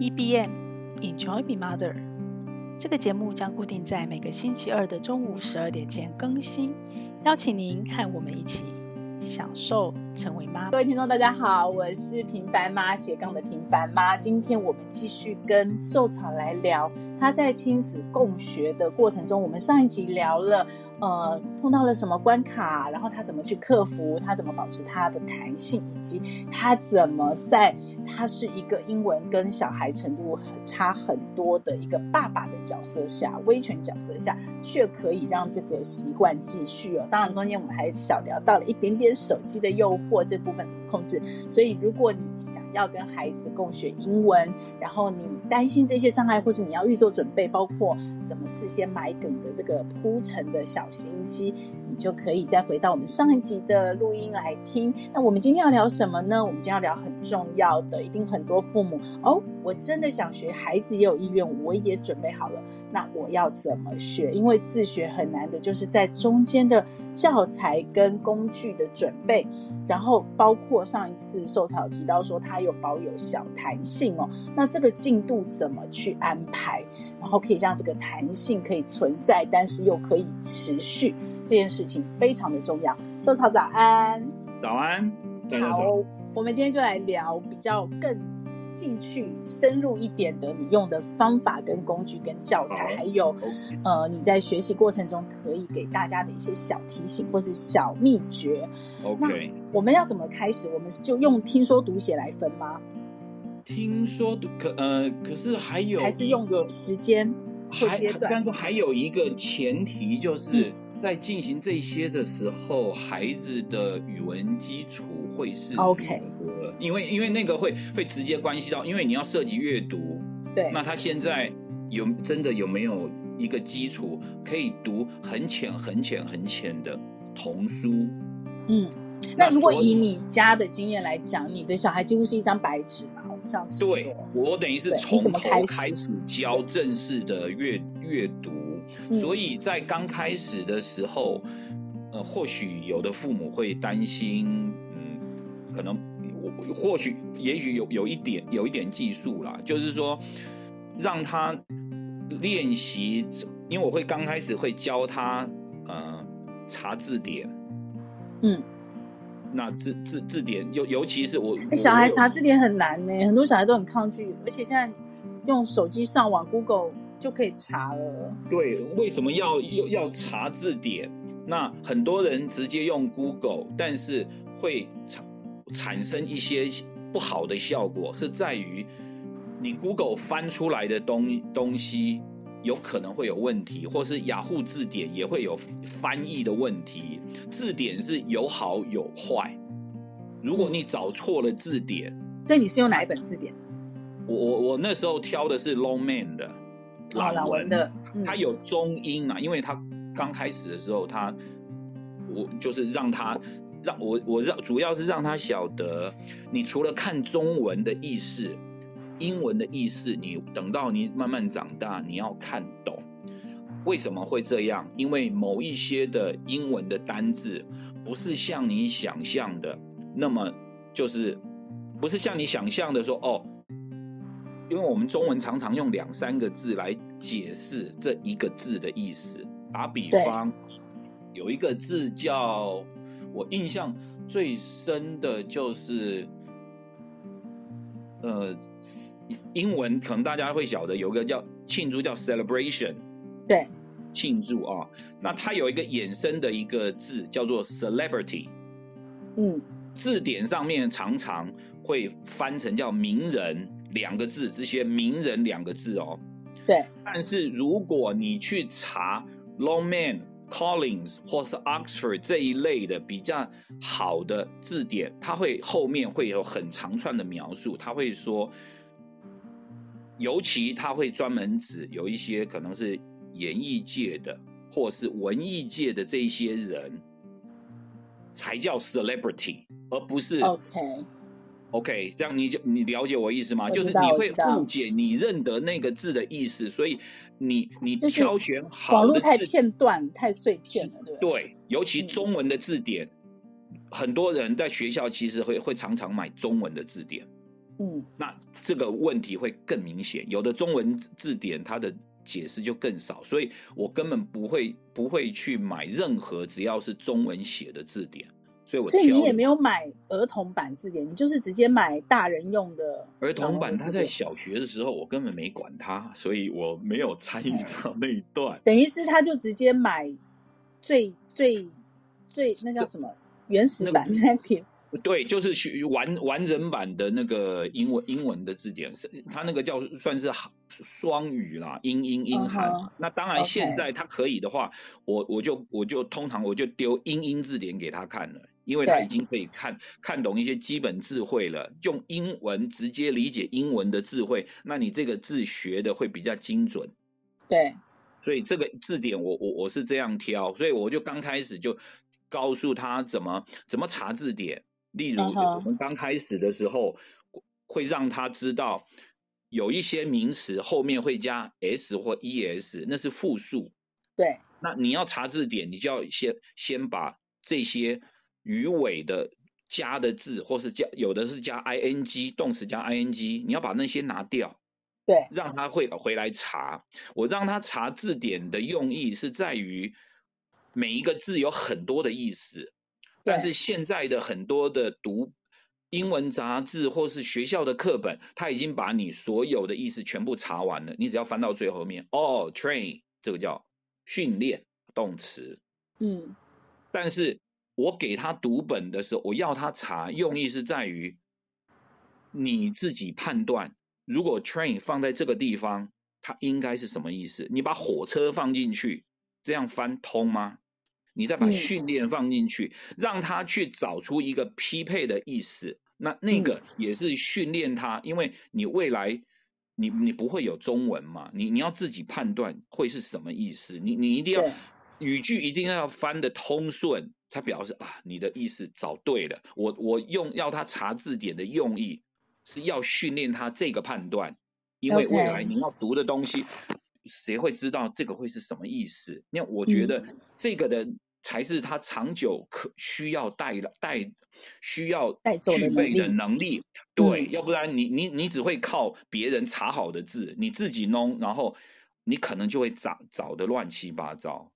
EBM Enjoy Be Mother，这个节目将固定在每个星期二的中午十二点前更新，邀请您和我们一起享受成为妈。各位听众，大家好，我是平凡妈斜杠的平凡妈。今天我们继续跟受草来聊，他在亲子共学的过程中，我们上一集聊了，呃，碰到了什么关卡，然后他怎么去克服，他怎么保持他的弹性，以及他怎么在他是一个英文跟小孩程度差很多的一个爸爸的角色下，威权角色下，却可以让这个习惯继续哦。当然，中间我们还小聊到了一点点手机的诱惑或这部分。怎么控制？所以，如果你想要跟孩子共学英文，然后你担心这些障碍，或是你要预做准备，包括怎么事先埋梗的这个铺陈的小心机，你就可以再回到我们上一集的录音来听。那我们今天要聊什么呢？我们今天要聊很重要的，一定很多父母哦，我真的想学，孩子也有意愿，我也准备好了，那我要怎么学？因为自学很难的，就是在中间的教材跟工具的准备，然后包。括上一次受草提到说，它有保有小弹性哦，那这个进度怎么去安排，然后可以让这个弹性可以存在，但是又可以持续，这件事情非常的重要。收草早安，早安。好，我们今天就来聊比较更。进去深入一点的，你用的方法跟工具跟教材，还有呃，你在学习过程中可以给大家的一些小提醒或是小秘诀。OK，那我们要怎么开始？我们就用听说读写来分吗？听说读可呃，可是还有还是用个时间或阶段，但是还有一个前提就是。嗯在进行这些的时候，孩子的语文基础会是 OK，因为因为那个会会直接关系到，因为你要涉及阅读，对，那他现在有真的有没有一个基础可以读很浅很浅很浅的童书？嗯，那如果以你家的经验来讲，你的小孩几乎是一张白纸嘛？我们上次说，对，我等于是从头开始教正式的阅阅读。所以在刚开始的时候，呃，或许有的父母会担心，嗯，可能我或许也许有有一点有一点技术啦，就是说让他练习，因为我会刚开始会教他呃查字典，嗯，那字字字典尤尤其是我，欸，小孩查字典很难呢，很多小孩都很抗拒，而且现在用手机上网 Google。就可以查了。对，为什么要要要查字典？那很多人直接用 Google，但是会产产生一些不好的效果，是在于你 Google 翻出来的东东西有可能会有问题，或是雅虎字典也会有翻译的问题。字典是有好有坏，如果你找错了字典，那、嗯、你是用哪一本字典？我我我那时候挑的是 Longman 的。老文，文的，他有中英啊，因为他刚开始的时候，他我就是让他让我我让主要是让他晓得，你除了看中文的意思，英文的意思，你等到你慢慢长大，你要看懂。为什么会这样？因为某一些的英文的单字不是像你想象的那么，就是不是像你想象的说哦。因为我们中文常常用两三个字来解释这一个字的意思。打比方，有一个字叫我印象最深的就是，呃，英文可能大家会晓得，有个叫庆祝叫 celebration，对，庆祝啊。那它有一个衍生的一个字叫做 celebrity，嗯，字典上面常常会翻成叫名人。两个字，这些名人两个字哦，对。但是如果你去查 Longman、Collins 或是 Oxford 这一类的比较好的字典，它会后面会有很长串的描述，它会说，尤其它会专门指有一些可能是演艺界的或是文艺界的这些人，才叫 celebrity，而不是 OK。OK，这样你就你了解我意思吗？就是你会误解你认得那个字的意思，所以你你挑选好的字，网络太片段太碎片了，对对，尤其中文的字典，嗯，很多人在学校其实会会常常买中文的字典，嗯，那这个问题会更明显。有的中文字典它的解释就更少，所以我根本不会不会去买任何只要是中文写的字典。所以我，所以你也没有买儿童版字典，你就是直接买大人用的儿童版。他在小学的时候，我根本没管他，所以我没有参与到那一段。等于是他就直接买最最最那叫什么原始版那点。对，就是去完完整版的那个英文英文的字典，是它那个叫算是双语啦，英英英韩。Uh -huh. 那当然现在他可以的话，我我就我就通常我就丢英英字典给他看了。因为他已经可以看看懂一些基本智慧了，用英文直接理解英文的智慧，那你这个字学的会比较精准。对，所以这个字典我我我是这样挑，所以我就刚开始就告诉他怎么怎么查字典，例如我们刚开始的时候会让他知道有一些名词后面会加 s 或 es，那是复数。对，那你要查字典，你就要先先把这些。鱼尾的加的字，或是加有的是加 ing 动词加 ing，你要把那些拿掉，对，让他会回来查。我让他查字典的用意是在于每一个字有很多的意思，但是现在的很多的读英文杂志或是学校的课本，他已经把你所有的意思全部查完了，你只要翻到最后面，哦，train 这个叫训练动词，嗯，但是。我给他读本的时候，我要他查，用意是在于你自己判断。如果 train 放在这个地方，它应该是什么意思？你把火车放进去，这样翻通吗？你再把训练放进去，让他去找出一个匹配的意思。那那个也是训练他，因为你未来你你不会有中文嘛，你你要自己判断会是什么意思。你你一定要语句一定要翻得通顺。才表示啊，你的意思找对了。我我用要他查字典的用意是要训练他这个判断，因为未来你要读的东西，谁会知道这个会是什么意思？那我觉得这个的才是他长久可需要带带需要具备的能力。对，要不然你你你只会靠别人查好的字，你自己弄，然后你可能就会找找的乱七八糟。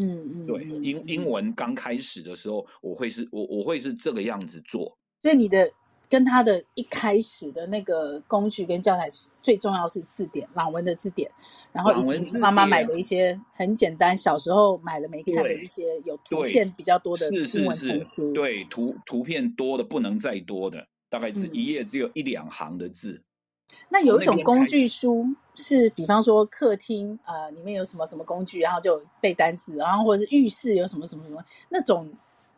嗯嗯，对，英英文刚开始的时候，我会是我我会是这个样子做。所以你的跟他的一开始的那个工具跟教材，最重要是字典，朗文的字典，然后以及妈妈买的一些很简单，小时候买了没看的一些有图片比较多的英文图书，是是是，对，图图片多的不能再多的，大概是一页只有一两行的字。嗯那有一种工具书是，比方说客厅呃里面有什么什么工具，然后就背单词，然后或者是浴室有什么什么什么那种，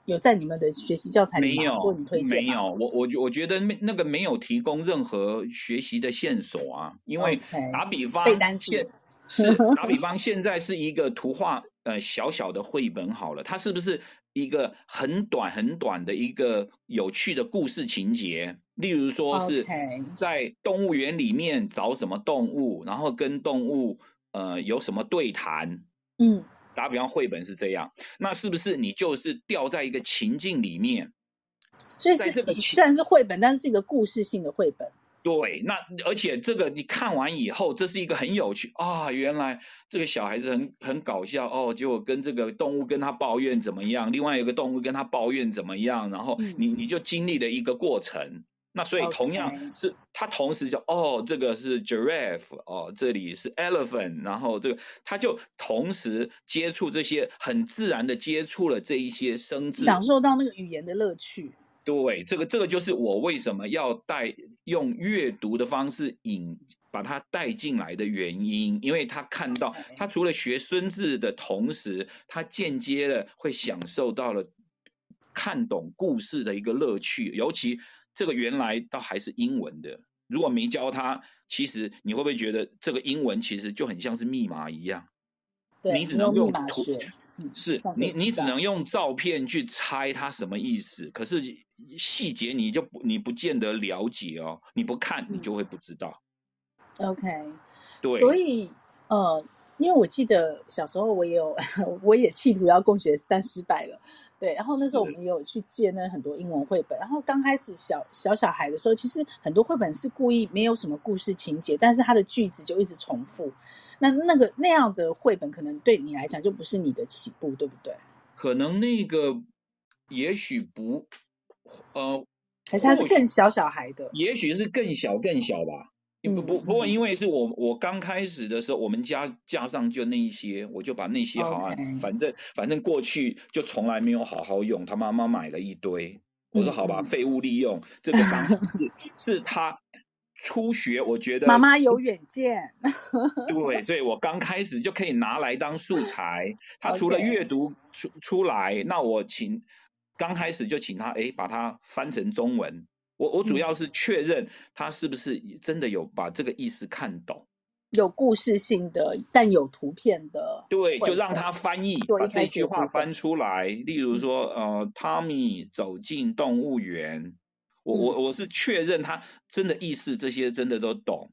有在你们的学习教材里面或你推荐？没有，我我我觉得那那个没有提供任何学习的线索啊，因为打比方，背单词 是打比方，现在是一个图画呃小小的绘本好了，它是不是一个很短很短的一个有趣的故事情节？例如说是在动物园里面找什么动物，然后跟动物呃有什么对谈，嗯，打比方绘本是这样，那是不是你就是掉在一个情境里面？所以是虽然是绘本，但是是一个故事性的绘本。对，那而且这个你看完以后，这是一个很有趣啊！原来这个小孩子很很搞笑哦，结果跟这个动物跟他抱怨怎么样，另外有个动物跟他抱怨怎么样，然后你你就经历了一个过程。那所以同样是他同时就哦，这个是 giraffe 哦，这里是 elephant，然后这个他就同时接触这些很自然的接触了这一些生字，享受到那个语言的乐趣。对，这个这个就是我为什么要带用阅读的方式引把他带进来的原因，因为他看到他除了学孙字的同时，他间接的会享受到了看懂故事的一个乐趣，尤其。这个原来倒还是英文的，如果没教他，其实你会不会觉得这个英文其实就很像是密码一样？对，你只能用图，是你你只能用照片去猜它什么意思，可是细节你就不你不见得了解哦，你不看你就会不知道。OK，对，所以呃，因为我记得小时候我也有，我也企图要共学，但失败了。对，然后那时候我们也有去借那很多英文绘本。然后刚开始小小小孩的时候，其实很多绘本是故意没有什么故事情节，但是它的句子就一直重复。那那个那样的绘本，可能对你来讲就不是你的起步，对不对？可能那个也许不，呃，还是它是更小小孩的，也许是更小更小吧。不不不过，因为是我我刚开始的时候，我们家架上就那一些，我就把那些好啊.反正反正过去就从来没有好好用，他妈妈买了一堆，我说好吧，废物利用，这个当时是是他初学，我觉得妈妈有远见，对，所以我刚开始就可以拿来当素材。他除了阅读出出来，那我请刚开始就请他哎，把它翻成中文。我我主要是确认他是不是真的有把这个意思看懂，有故事性的，但有图片的，对，就让他翻译，把这句话翻出来。例如说，呃，Tommy 走进动物园，我我我是确认他真的意思，这些真的都懂。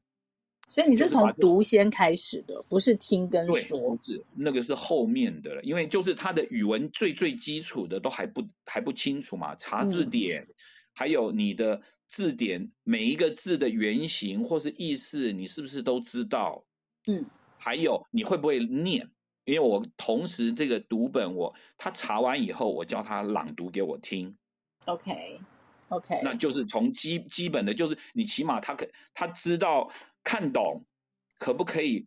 所以你是从读先开始的，不是听跟说，那个是后面的了，因为就是他的语文最最基础的都还不还不清楚嘛，查字典。嗯还有你的字典，每一个字的原型或是意思，你是不是都知道？嗯，还有你会不会念？因为我同时这个读本我，我他查完以后，我叫他朗读给我听。OK，OK，、okay, okay. 那就是从基基本的，就是你起码他可他知道看懂，可不可以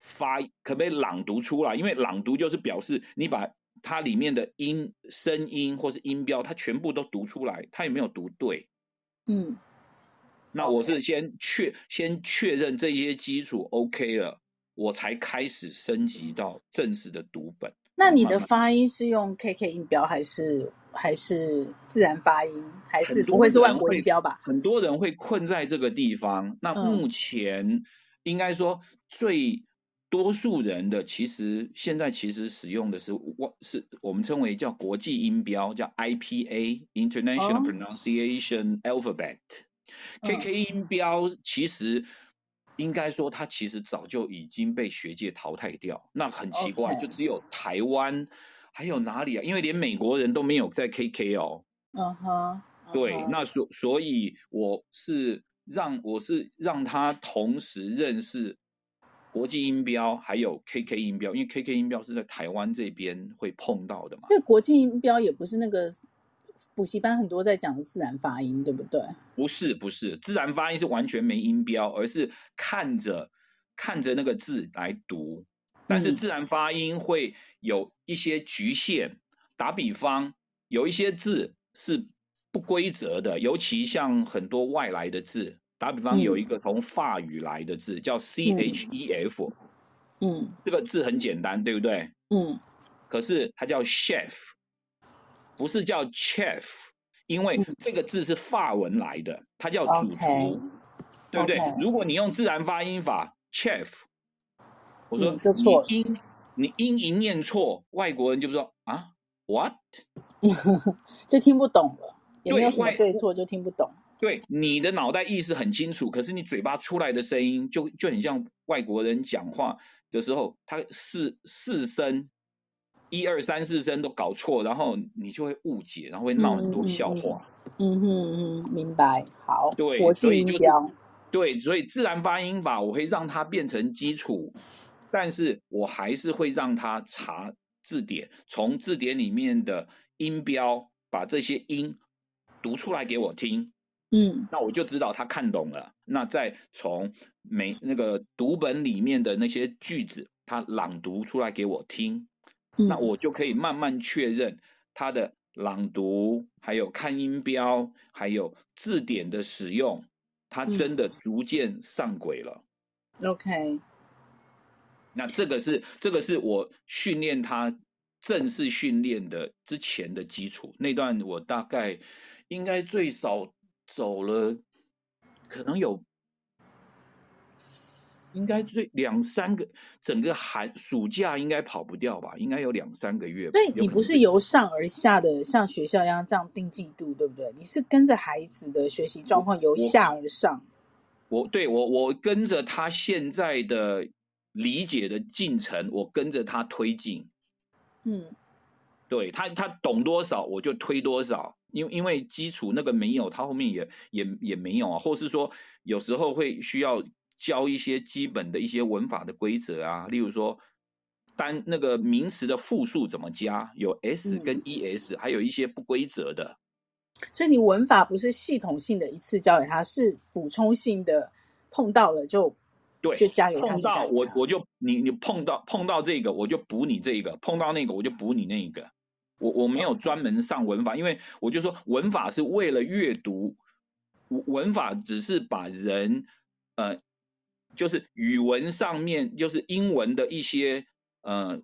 发，可不可以朗读出来？因为朗读就是表示你把。它里面的音、声音或是音标，它全部都读出来，它有没有读对？嗯，那我是先确.先确认这些基础 OK 了，我才开始升级到正式的读本。那你的发音是用 KK 音标还是还是自然发音？还是不会是万国音标吧？很多人会困在这个地方。那目前应该说最。多数人的其实现在其实使用的是我是我们称为叫国际音标，叫 IPA International Pronunciation Alphabet。KK 音标其实应该说它其实早就已经被学界淘汰掉。那很奇怪，就只有台湾还有哪里啊？因为连美国人都没有在 KK 哦。嗯哼。对，那所所以我是让我是让他同时认识。国际音标还有 KK 音标，因为 KK 音标是在台湾这边会碰到的嘛。因为国际音标也不是那个补习班很多在讲的自然发音，对不对？不是不是，自然发音是完全没音标，而是看着看着那个字来读。但是自然发音会有一些局限。嗯、打比方，有一些字是不规则的，尤其像很多外来的字。打比方，有一个从法语来的字、嗯、叫 C H E F，嗯，这个字很简单，对不对？嗯，可是它叫 chef，不是叫 chef，因为这个字是法文来的，它叫主厨，Okay. 对不对？Okay. 如果你用自然发音法 chef，我说你音、嗯、你音一念错，外国人就不说啊 what，就听不懂了，也没有什么对错，就听不懂。对，你的脑袋意识很清楚，可是你嘴巴出来的声音就就很像外国人讲话的时候，他四四声，一二三四声都搞错，然后你就会误解，然后会闹很多笑话。嗯嗯嗯哼，明白。好，对，所以就对，所以自然发音法我会让它变成基础，但是我还是会让它查字典，从字典里面的音标把这些音读出来给我听。嗯，那我就知道他看懂了。那再从每那个读本里面的那些句子，他朗读出来给我听，嗯、那我就可以慢慢确认他的朗读，还有看音标，还有字典的使用，他真的逐渐上轨了。嗯、OK，那这个是这个是我训练他正式训练的之前的基础。那段我大概应该最少。走了，可能有，应该最两三个，整个寒暑假应该跑不掉吧？应该有两三个月。对，你不是由上而下的，像学校一样这样定进度，对不对？你是跟着孩子的学习状况由下而上。我，我对我我跟着他现在的理解的进程，我跟着他推进。嗯，对他，他懂多少我就推多少，因为因为基础那个没有，他后面也也也没有啊，或是说有时候会需要教一些基本的一些文法的规则啊，例如说单那个名词的复数怎么加，有 s 跟 es，、嗯、还有一些不规则的。所以你文法不是系统性的一次教给他，是补充性的，碰到了就对，就加给他。碰到我我就你你碰到碰到这个我就补你这个，碰到那个我就补你那个。我我没有专门上文法，因为我就说文法是为了阅读，文法只是把人呃，就是语文上面就是英文的一些呃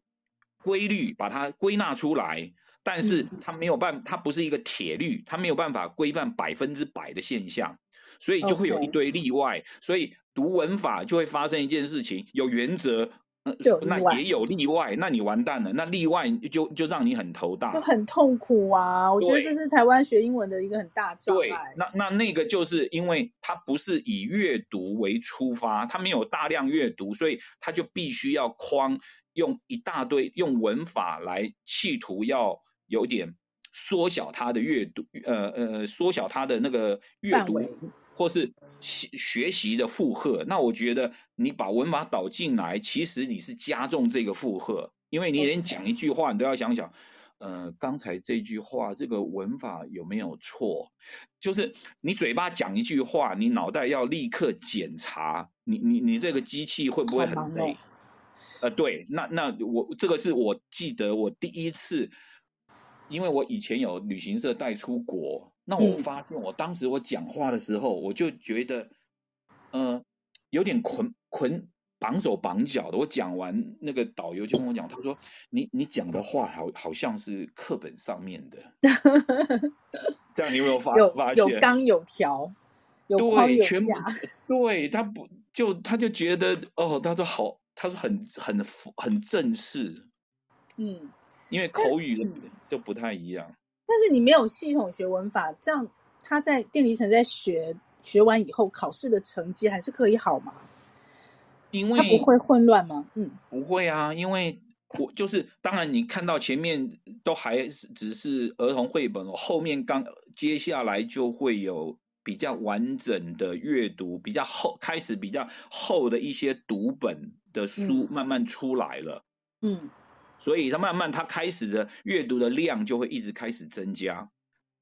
规律，把它归纳出来。但是它没有办，它不是一个铁律，它没有办法规范百分之百的现象，所以就会有一堆例外。所以读文法就会发生一件事情，有原则，呃、那也有例外，那你完蛋了，那例外就就让你很头大，就很痛苦啊！我觉得这是台湾学英文的一个很大障碍。对，那那那个就是因为它不是以阅读为出发，它没有大量阅读，所以它就必须要框用一大堆用文法来企图要。有点缩小他的阅读，呃呃，缩小他的那个阅读或是学学习的负荷。那我觉得你把文法导进来，其实你是加重这个负荷，因为你连讲一句话，你都要想想，呃，刚才这句话这个文法有没有错？就是你嘴巴讲一句话，你脑袋要立刻检查，你你你这个机器会不会很累？呃，对，那那我这个是我记得我第一次。因为我以前有旅行社带出国，那我发现我当时我讲话的时候，我就觉得，嗯、呃，有点捆捆绑手绑脚的。我讲完，那个导游就跟我讲，他说：“你你讲的话好好像是课本上面的。”这样你有没有发有发现？有纲有条，有框有全部对，他不就他就觉得哦，他说好，他说很很很正式，嗯。因为口语就不太一样，但是你没有系统学文法，这样他在电离层在学学完以后，考试的成绩还是可以好吗？因为他不会混乱吗？嗯，不会啊，因为我就是当然你看到前面都还是只是儿童绘本，后面刚接下来就会有比较完整的阅读，比较厚开始比较厚的一些读本的书慢慢出来了，嗯。嗯所以他慢慢他开始的阅读的量就会一直开始增加，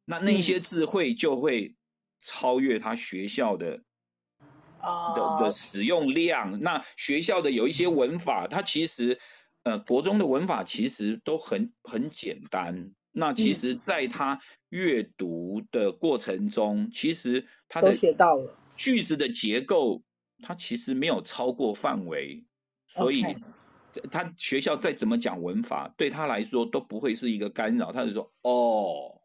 那那些智慧就会超越他学校的的的使用量。那学校的有一些文法，它其实呃国中的文法其实都很很简单。那其实在他阅读的过程中，其实他的学到了句子的结构，他其实没有超过范围，所以。他学校再怎么讲文法，对他来说都不会是一个干扰。他就说：“哦，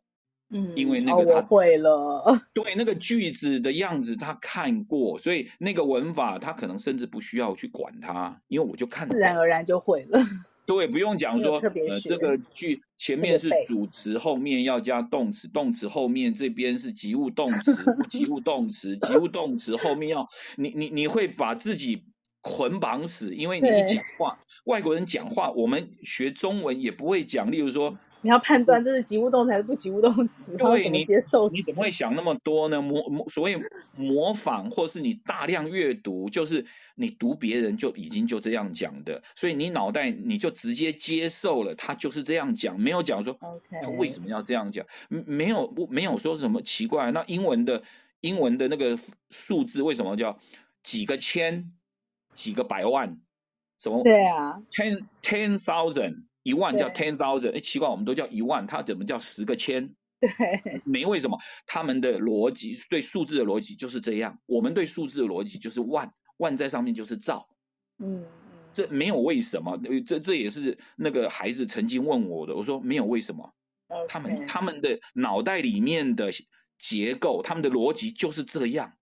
嗯，因为那个他、哦、我会了。对那个句子的样子他看过，所以那个文法他可能甚至不需要去管它，因为我就看，自然而然就会了。对，不用讲说，呃，这个句前面是主词，后面要加动词，动词后面这边是及物动词，及物动词，及物动词后面要你你你会把自己。”捆绑死，因为你一讲话，外国人讲话，我们学中文也不会讲。例如说，你要判断这是及物动词还是不及物动词，对，你接受你，怎么会想那么多呢？模模，所谓模仿，或是你大量阅读，就是你读别人就已经就这样讲的，所以你脑袋你就直接接受了，他就是这样讲，没有讲说他为什么要这样讲，没有没有说什么奇怪。那英文的英文的那个数字为什么叫几个千？几个百万，什么？对啊，ten ten thousand 一万叫 ten thousand，哎，奇怪，我们都叫一万，它怎么叫十个千？对，没为什么，他们的逻辑对数字的逻辑就是这样，我们对数字的逻辑就是万，万在上面就是兆，嗯，这没有为什么，这这也是那个孩子曾经问我的，我说没有为什么.他们他们的脑袋里面的结构，他们的逻辑就是这样。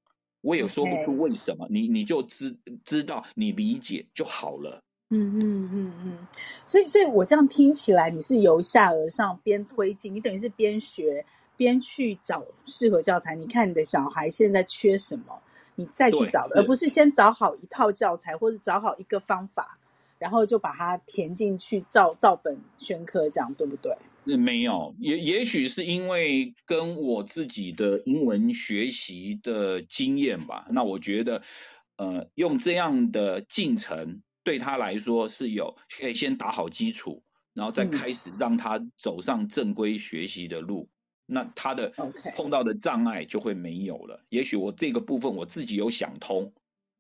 我也说不出为什么你你就知知道，你理解就好了。嗯嗯嗯嗯，所以所以我这样听起来，你是由下而上边推进，你等于是边学边去找适合教材。你看你的小孩现在缺什么，你再去找的，而不是先找好一套教材或者找好一个方法，然后就把它填进去照照本宣科，这样对不对？没有，也也许是因为跟我自己的英文学习的经验吧。那我觉得，呃，用这样的进程对他来说是有可以先打好基础，然后再开始让他走上正规学习的路。嗯那他的碰到的障碍就会没有了。也许我这个部分我自己有想通，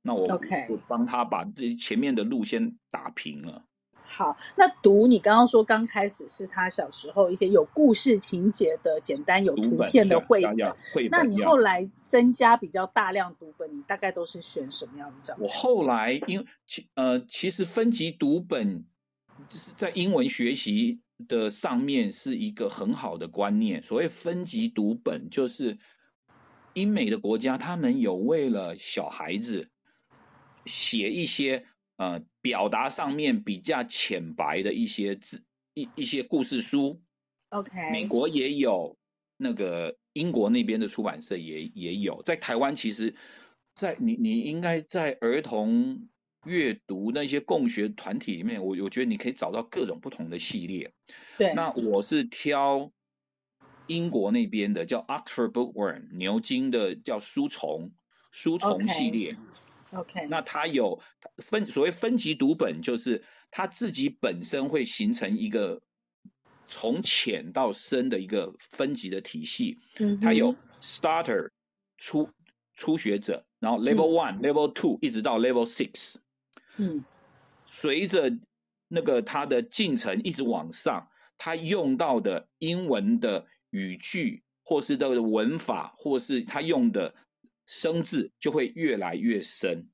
那我我帮他把这前面的路先打平了。好，那读你刚刚说刚开始是他小时候一些有故事情节的简单有图片的绘本，绘本，那你后来增加比较大量读本，你大概都是选什么样的教材？我后来因为其呃其实分级读本就是在英文学习。的上面是一个很好的观念。所谓分级读本，就是英美的国家，他们有为了小孩子写一些呃表达上面比较浅白的一些字一一些故事书。OK，美国也有，那个英国那边的出版社也也有，在台湾其实在，在你你应该在儿童。阅读那些共学团体里面，我我觉得你可以找到各种不同的系列。对，那我是挑英国那边的，叫 Oxford Bookworm 牛津的叫书虫书虫系列。OK，那它有分所谓分级读本，就是它自己本身会形成一个从浅到深的一个分级的体系。嗯，它有 Starter 初初学者，然后 Level One、嗯、Level Two 一直到 Level Six。嗯，随着那个它的进程一直往上，它用到的英文的语句，或是这个文法，或是它用的生字，就会越来越深。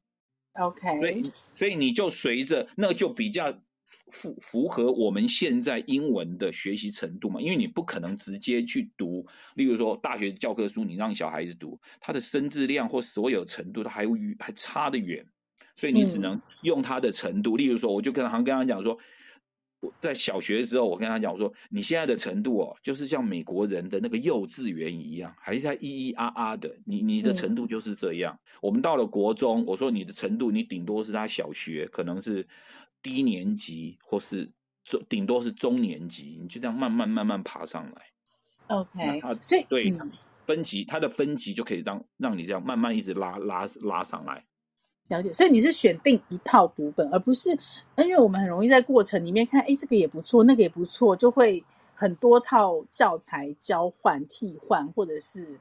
OK，所以所以你就随着那就比较符符合我们现在英文的学习程度嘛，因为你不可能直接去读，例如说大学教科书，你让小孩子读，他的生字量或所有程度，他还还差得远。所以你只能用他的程度，嗯、例如说，我就跟他跟他讲说，我在小学的时候，我跟他讲我说，你现在的程度哦，就是像美国人的那个幼稚园一样，还是在咿咿啊啊的，你你的程度就是这样。嗯、我们到了国中，我说你的程度，你顶多是他小学，可能是低年级，或是中顶多是中年级，你就这样慢慢慢慢爬上来。OK，所以对、嗯、分级，它的分级就可以让让你这样慢慢一直拉拉拉上来。了解，所以你是选定一套读本，而不是，因为我们很容易在过程里面看，哎，这个也不错，那个也不错，就会很多套教材交换替换，或者是，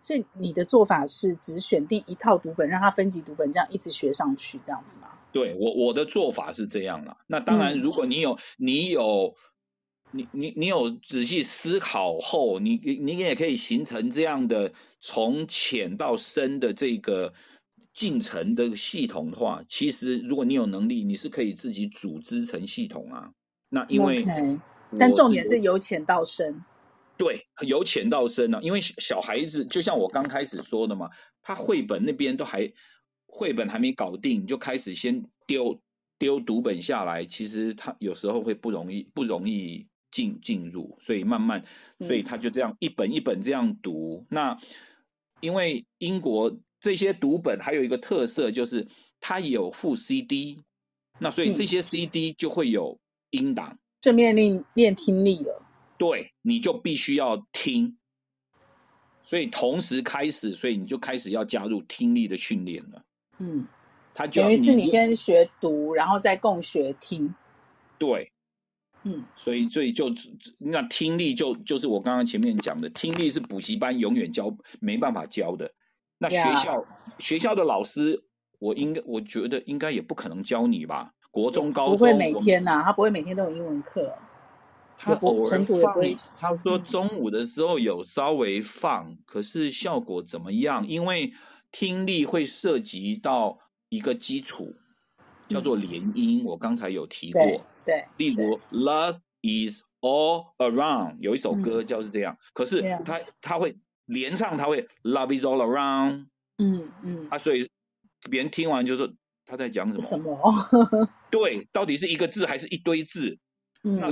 所以你的做法是只选定一套读本，让它分级读本，这样一直学上去，这样子吗？对，我我的做法是这样啦。那当然，如果你有、嗯、你有你你你有仔细思考后，你你也可以形成这样的从浅到深的这个。进程的系统的话，其实如果你有能力，你是可以自己组织成系统啊。那因为，okay, 但重点是由浅到深。对，由浅到深啊。因为小孩子就像我刚开始说的嘛，他绘本那边都还绘本还没搞定，就开始先丢丢读本下来，其实他有时候会不容易不容易进进入，所以慢慢，所以他就这样一本一本这样读。嗯、那因为英国。这些读本还有一个特色，就是它有附 CD，那所以这些 CD 就会有音档，正面练练听力了。对，你就必须要听，所以同时开始，所以你就开始要加入听力的训练了。嗯，它就等于是你先学读，然后再共学听。对，嗯，所以所以就那听力就就是我刚刚前面讲的，听力是补习班永远教没办法教的。那学校.学校的老师，我应该我觉得应该也不可能教你吧？国中、高中不会每天呐、啊，他不会每天都有英文课。他偶尔放，他说中午的时候有稍微放，嗯、可是效果怎么样？因为听力会涉及到一个基础，叫做连音。嗯、我刚才有提过，对，对例如 Love is all around，有一首歌就是这样，嗯、可是他他会。连唱他会 Love is all around，嗯嗯，啊，所以别人听完就说他在讲什么？什么？对，到底是一个字还是一堆字？嗯，那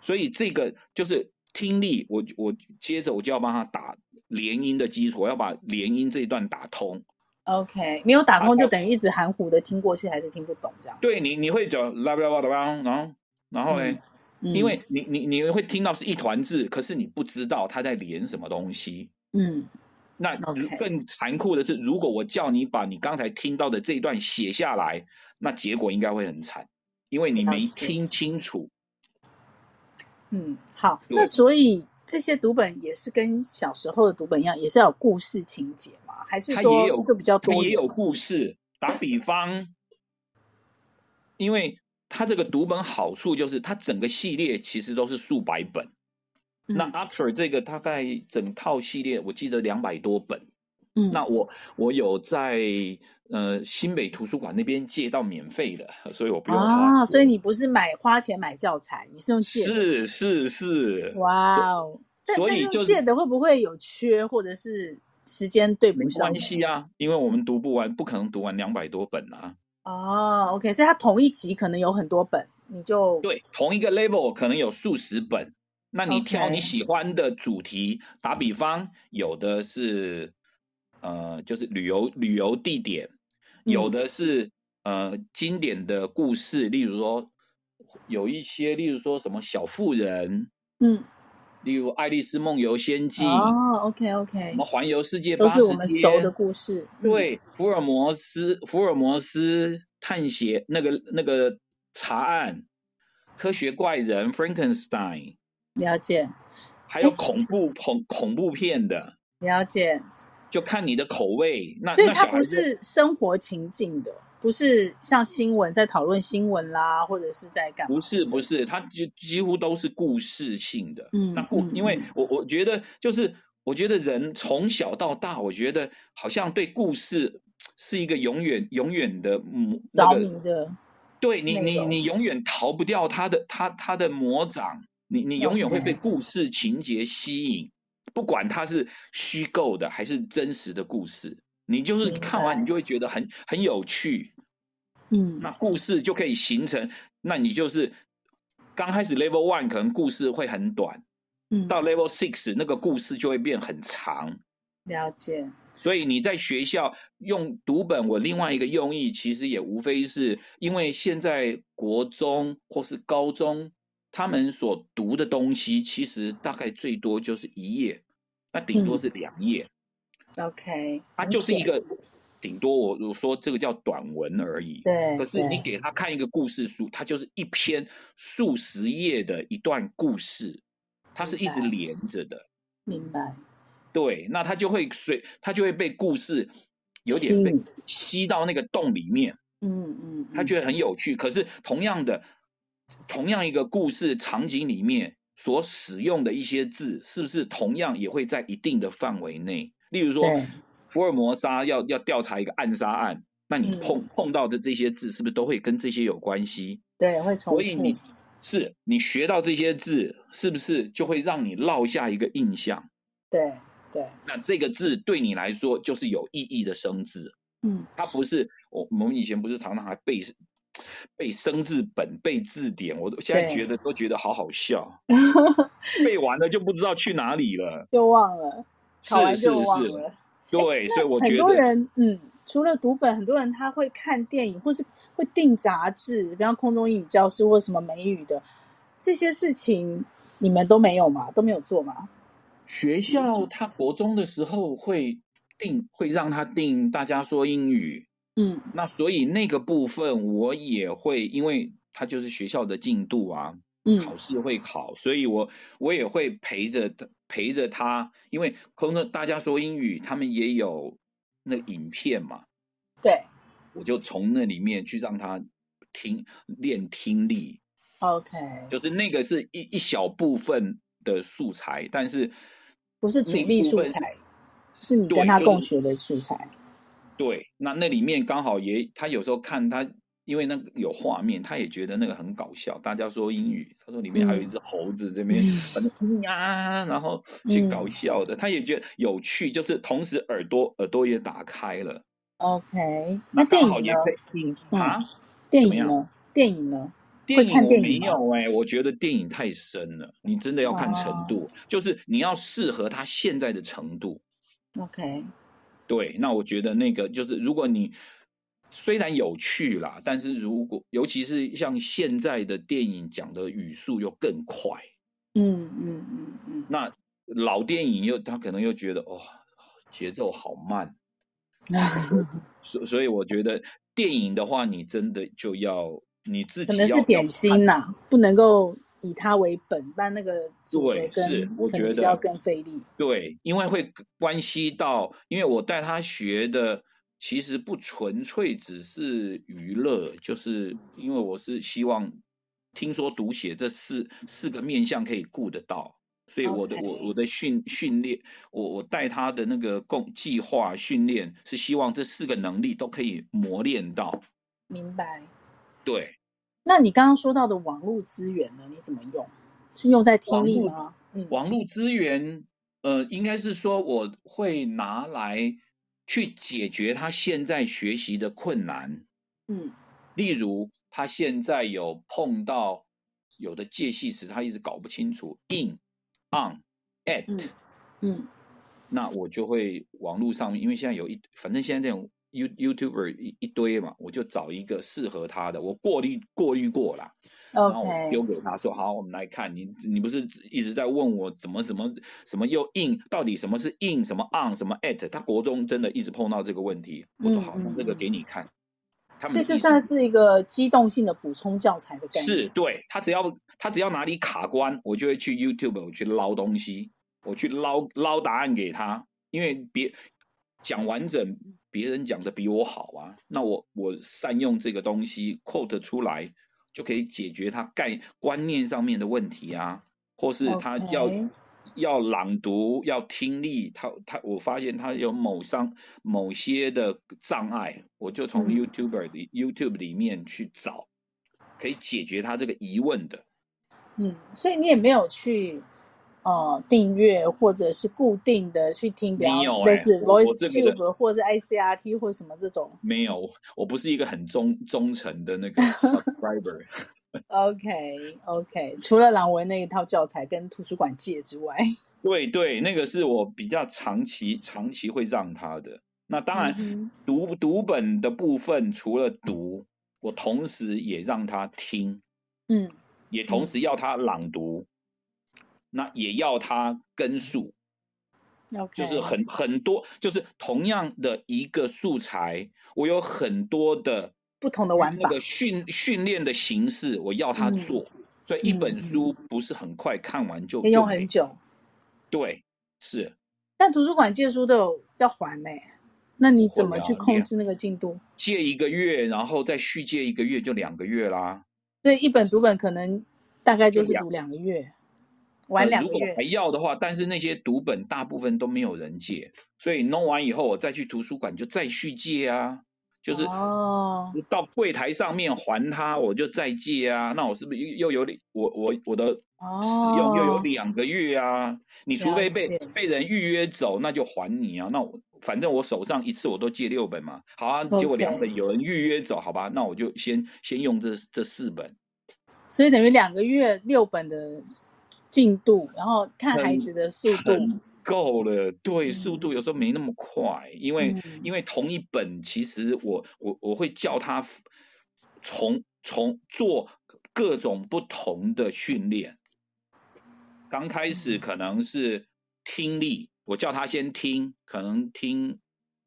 所以这个就是听力，我我接着我就要帮他打连音的基础，我要把连音这一段打通。OK，没有打通就等于一直含糊的听过去，还是听不懂这样。对你，你会讲啦啦啦啦，然后然后呢？嗯、因为你你你会听到是一团字，可是你不知道他在连什么东西。嗯。那更残酷的是，如果我叫你把你刚才听到的这一段写下来，那结果应该会很惨，因为你没听清楚。嗯，好，那所以这些读本也是跟小时候的读本一样，也是要有故事情节嘛？还是说就比较多？它也有故事。打比方，因为它这个读本好处就是它整个系列其实都是数百本。那 Oxford 这个大概整套系列，我记得两百多本。嗯，那我我有在呃新北图书馆那边借到免费的，所以我不用啊。所以你不是买花钱买教材，你是用借的？是是是。哇哦！所以就借的会不会有缺，或者是时间对不上？没关系啊，因为我们读不完，不可能读完两百多本啊。哦，OK，所以它同一集可能有很多本，你就对同一个 level 可能有数十本。那你挑你喜欢的主题.打比方，有的是呃，就是旅游旅游地点，有的是、嗯、呃经典的故事，例如说有一些，例如说什么小妇人，嗯，例如《爱丽丝梦游仙境》哦，OK OK，什么环游世界都是我们熟的故事。对，福尔摩斯福尔摩斯探险那个那个查案，科学怪人 Frankenstein。了解，还有恐怖恐恐怖片的，了解，就看你的口味。那对，它不是生活情境的，不是像新闻在讨论新闻啦，或者是在干嘛？不是不是，它就几乎都是故事性的。嗯，那故，因为我我觉得就是，我觉得人从小到大，我觉得好像对故事是一个永远永远的嗯着迷的。对你你你永远逃不掉他的他他的魔掌。你你永远会被故事情节吸引，不管它是虚构的还是真实的故事，你就是看完你就会觉得很很有趣，嗯，那故事就可以形成，那你就是刚开始 level one 可能故事会很短，嗯，到 level six 那个故事就会变很长，了解。所以你在学校用读本，我另外一个用意其实也无非是因为现在国中或是高中。他们所读的东西，其实大概最多就是一页，那顶多是两页。嗯、OK，它就是一个顶多我我说这个叫短文而已。对。可是你给他看一个故事书，它就是一篇数十页的一段故事，它是一直连着的。明白。对，那他就会随，他就会被故事有点被吸到那个洞里面。嗯嗯，嗯。他觉得很有趣，可是同样的。同样一个故事场景里面所使用的一些字，是不是同样也会在一定的范围内？例如说，福尔摩沙要要调查一个暗杀案，那你碰、嗯、碰到的这些字，是不是都会跟这些有关系？对，会重复。所以你是你学到这些字，是不是就会让你落下一个印象？对对。那这个字对你来说就是有意义的生字。嗯，它不是我我们以前不是常常还背。背生字本、背字典，我现在觉得都觉得好好笑。背完了就不知道去哪里了，就忘了，考完就忘了。是是是，对，所以我觉得很多人，嗯，除了读本，很多人他会看电影，或是会订杂志，比方空中英语教室或什么美语的这些事情，你们都没有吗？都没有做吗？学校他国中的时候会订，会让他订大家说英语。嗯，那所以那个部分我也会，因为他就是学校的进度啊，嗯，考试会考，所以我我也会陪着他陪着他，因为空中大家说英语，他们也有那影片嘛，对，我就从那里面去让他听练听力，OK，就是那个是一一小部分的素材，但是不是主力素材，是你跟他共学的素材。对，那那里面刚好也，他有时候看他，因为那个有画面，他也觉得那个很搞笑。大家说英语，他说里面还有一只猴子这边，嗯、反正呀，然后挺搞笑的，嗯、他也觉得有趣，就是同时耳朵耳朵也打开了。OK，那电影呢？啊、嗯，电影呢？电影呢？电影我没有哎、欸，我觉得电影太深了，你真的要看程度，哦、就是你要适合他现在的程度。OK。对，那我觉得那个就是，如果你虽然有趣啦，但是如果尤其是像现在的电影讲的语速又更快，嗯嗯嗯嗯，那老电影又他可能又觉得哦，节奏好慢，所所以我觉得电影的话，你真的就要你自己要可能是点心呐、啊，不能够。以他为本，但那个对是，我觉得要更费力。对，因为会关系到，因为我带他学的其实不纯粹只是娱乐，就是因为我是希望听说读写这四四个面向可以顾得到，所以我的.我我的训训练，我我带他的那个共计划训练是希望这四个能力都可以磨练到。明白。对。那你刚刚说到的网络资源呢？你怎么用？是用在听力吗？嗯，网络资源，呃，应该是说我会拿来去解决他现在学习的困难。嗯，例如他现在有碰到有的介系词，他一直搞不清楚，in、on、at，嗯，嗯，那我就会网络上面，因为现在有一，反正现在这种。You YouTuber 一一堆嘛，我就找一个适合他的，我过滤过滤过了，okay. 然后我丢给他说，好，我们来看你，你不是一直在问我怎么怎么什么又 in，到底什么是 in，什么 on，什么 at？他国中真的一直碰到这个问题，我说好，那这个给你看。他们这算是一个机动性的补充教材的概念。是，对，他只要他只要哪里卡关，我就会去 YouTube 我去捞东西，我去捞捞答案给他，因为别讲完整。别人讲的比我好啊，那我我善用这个东西 quote 出来，就可以解决他概观念上面的问题啊，或是他要.要朗读要听力，他他我发现他有某上某些的障碍，我就从 YouTuber 里、嗯、YouTube 里面去找，可以解决他这个疑问的。嗯，所以你也没有去。呃，订阅或者是固定的去听，比方类似 VoiceTube 或者是 ICRT 或什么这种。没有，我不是一个很忠忠诚的那个 subscriber。OK OK，除了朗文那一套教材跟图书馆借之外，对对，那个是我比较长期长期会让他的。那当然，嗯、读读本的部分除了读，我同时也让他听，嗯，也同时要他朗读。嗯那也要他跟数.就是很很多，就是同样的一个素材，我有很多的不同的玩法，那个训训练的形式，我要他做，嗯，所以一本书不是很快看完就，嗯，用很久，对，是。但图书馆借书都有要还呢，那你怎么去控制那个进度？借一个月，然后再续借一个月，就两个月啦。对，一本读本可能大概就是读两个月。玩两个月，呃，如果还要的话，但是那些读本大部分都没有人借，所以弄完以后我再去图书馆就再续借啊，就是到柜台上面还他，我就再借啊，那我是不是又有我我我的使用又有两个月啊？你除非被被人预约走，那就还你啊。那我反正我手上一次我都借六本嘛，好啊，结果两本有人预约走，好吧，那我就先先用这这四本，所以等于两个月六本的。进度，然后看孩子的速度够了。对，速度有时候没那么快，因为、嗯、因为同一本，其实我我我会叫他从从做各种不同的训练。刚开始可能是听力，我叫他先听，可能听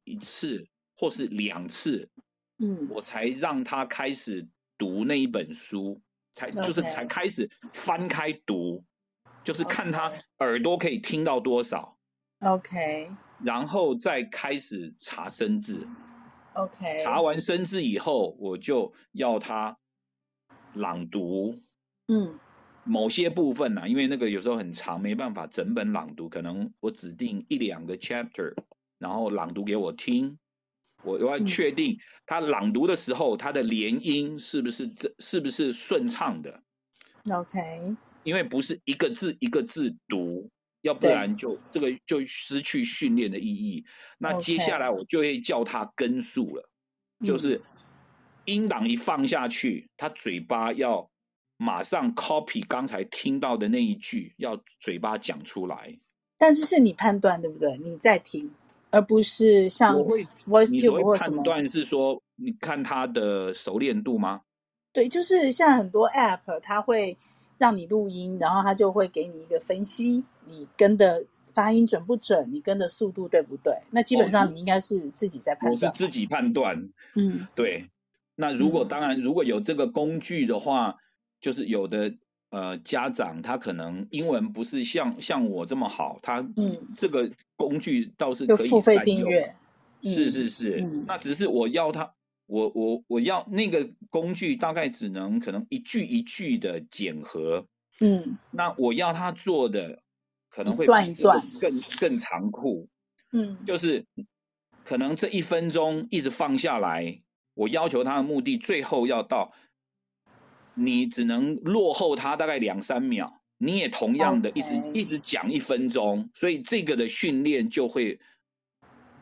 一次或是两次，嗯，我才让他开始读那一本书，才就是才开始翻开读。就是看他耳朵可以听到多少，OK，然后再开始查生字，OK，查完生字以后，我就要他朗读，嗯，某些部分呢、啊，因为那个有时候很长，没办法整本朗读，可能我指定一两个 chapter，然后朗读给我听，我要确定他朗读的时候，他的连音是不是这是不是顺畅的，OK。因为不是一个字一个字读，要不然就这个就失去训练的意义。那接下来我就会叫他跟数了就是音档一放下去，他嘴巴要马上 copy 刚才听到的那一句，要嘴巴讲出来。但是是你判断对不对？你在听，而不是像 VoiceTube 或什么。判断是说，你看他的熟练度吗？对，就是像很多 App，它会让你录音，然后他就会给你一个分析，你跟的发音准不准，你跟的速度对不对？那基本上你应该是自己在判断。我是自己判断。嗯，对。那如果当然，如果有这个工具的话，就是有的呃家长他可能英文不是像像我这么好，他嗯这个工具倒是可以付费订阅。是是是，嗯、那只是我要他，我我我要那个工具大概只能可能一句一句的检核。嗯，那我要他做的可能会断一段更更残酷。嗯，就是可能这一分钟一直放下来。我要求他的目的，最后要到你只能落后他大概两三秒，你也同样的一直.一直讲一分钟，所以这个的训练就会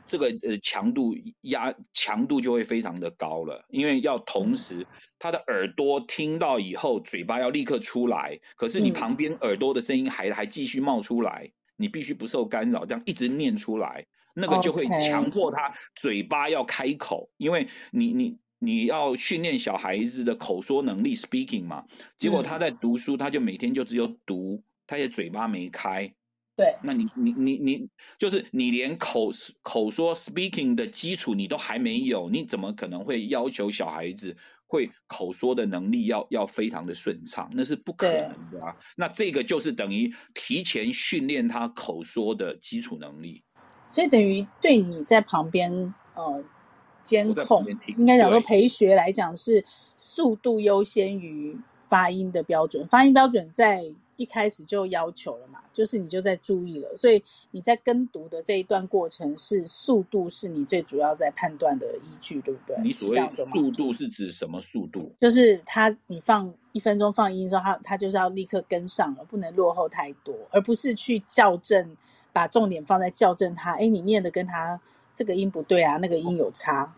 这个呃强度压强度就会非常的高了，因为要同时他的耳朵听到以后，嘴巴要立刻出来，可是你旁边耳朵的声音还还继续冒出来，你必须不受干扰，这样一直念出来。那个就会强迫他嘴巴要开口.因为你你你要训练小孩子的口说能力 speaking 嘛，结果他在读书，他就每天就只有读，他也嘴巴没开。对，那你你你你就是你连口口说 speaking 的基础你都还没有，你怎么可能会要求小孩子会口说的能力要要非常的顺畅？那是不可能的啊。那这个就是等于提前训练他口说的基础能力。所以等于对你在旁边呃监控，应该讲说陪学来讲是速度优先于发音的标准，发音标准在一开始就要求了嘛，就是你就在注意了，所以你在跟读的这一段过程是速度是你最主要在判断的依据，对不对？你所谓速度是指什么速度？就是他你放一分钟放音的时候，他他就是要立刻跟上了，不能落后太多，而不是去校正。把重点放在校正他，哎，你念的跟他这个音不对啊，那个音有差。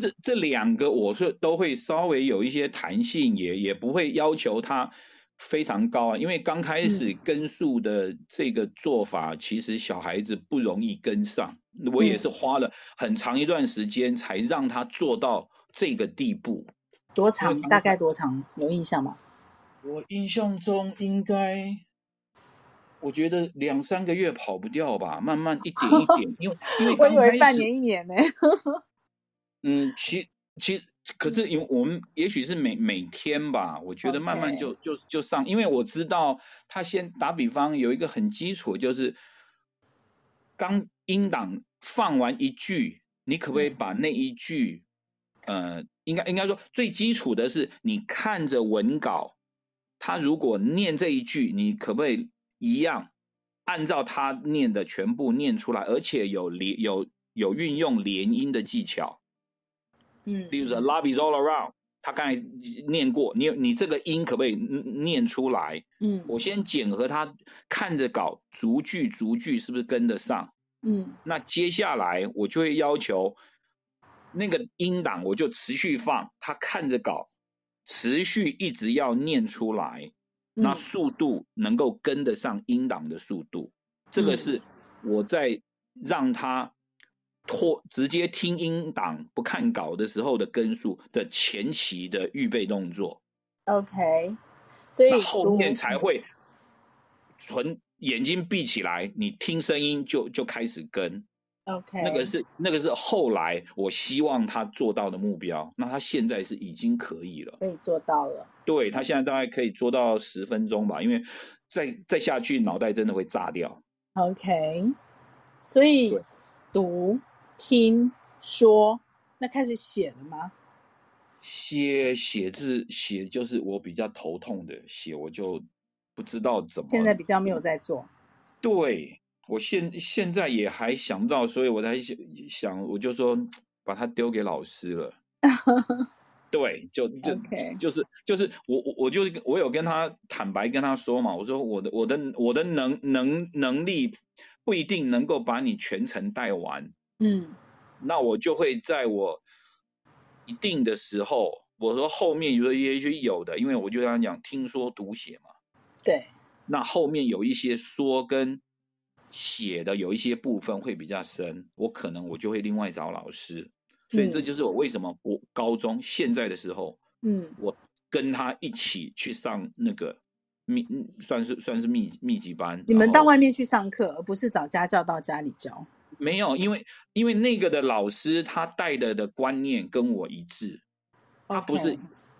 这这两个我是都会稍微有一些弹性，也也不会要求他非常高啊。因为刚开始跟数的这个做法，嗯、其实小孩子不容易跟上。我也是花了很长一段时间才让他做到这个地步。多长？大概多长？有印象吗？我印象中应该。我觉得两三个月跑不掉吧，慢慢一点一点，因为因为刚开始我以为半年一年呢。嗯，其其可是因为我们也许是每每天吧，我觉得慢慢就.就就上，因为我知道他先打比方有一个很基础，就是刚音档放完一句，你可不可以把那一句，嗯、呃，应该应该说最基础的是你看着文稿，他如果念这一句，你可不可以？一样，按照他念的全部念出来，而且有连有有运用连音的技巧。嗯，例如说 Love is all around，他刚才念过，你你这个音可不可以念出来？嗯，我先检核他看着稿，逐句逐句是不是跟得上？嗯，那接下来我就会要求那个音档，我就持续放，他看着稿，持续一直要念出来。那速度能够跟得上音档的速度，嗯、这个是我在让他拖直接听音档不看稿的时候的跟数的前期的预备动作。OK，所以后面才会纯眼睛闭起来，你听声音就就开始跟。OK，那个是那个是后来我希望他做到的目标，那他现在是已经可以了，可以做到了。对，他现在大概可以做到十分钟吧，因为再再下去脑袋真的会炸掉。OK，所以读、听、说，那开始写了吗？写写字写就是我比较头痛的，写我就不知道怎么。现在比较没有在做。对。我现现在也还想不到，所以我才想，想我就说把它丢给老师了。对，就就 Okay. 就是就是我我我就我有跟他坦白跟他说嘛，我说我的我的我的能能能力不一定能够把你全程带完。嗯，那我就会在我一定的时候，我说后面有也许有的，因为我就跟他讲听说读写嘛。对，那后面有一些说跟。写的有一些部分会比较深，我可能我就会另外找老师。所以这就是我为什么我高中现在的时候，嗯，我跟他一起去上那个密，算是算是密密集班。你们到外面去上课，而不是找家教到家里教？没有，因为因为那个的老师他带的的观念跟我一致，他不是.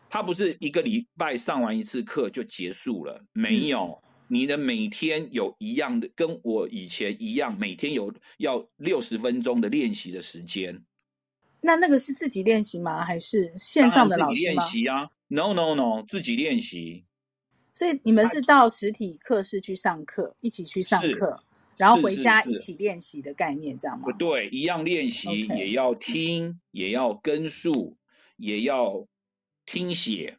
他不是一个礼拜上完一次课就结束了，没有。嗯你的每天有一样的，跟我以前一样，每天有要六十分钟的练习的时间。那那个是自己练习吗？还是线上的老师练习啊，No No No，自己练习。所以你们是到实体课室去上课，一起去上课，然后回家一起练习的概念，这样吗？不对，一样练习.也要听，也要跟数，也要听写，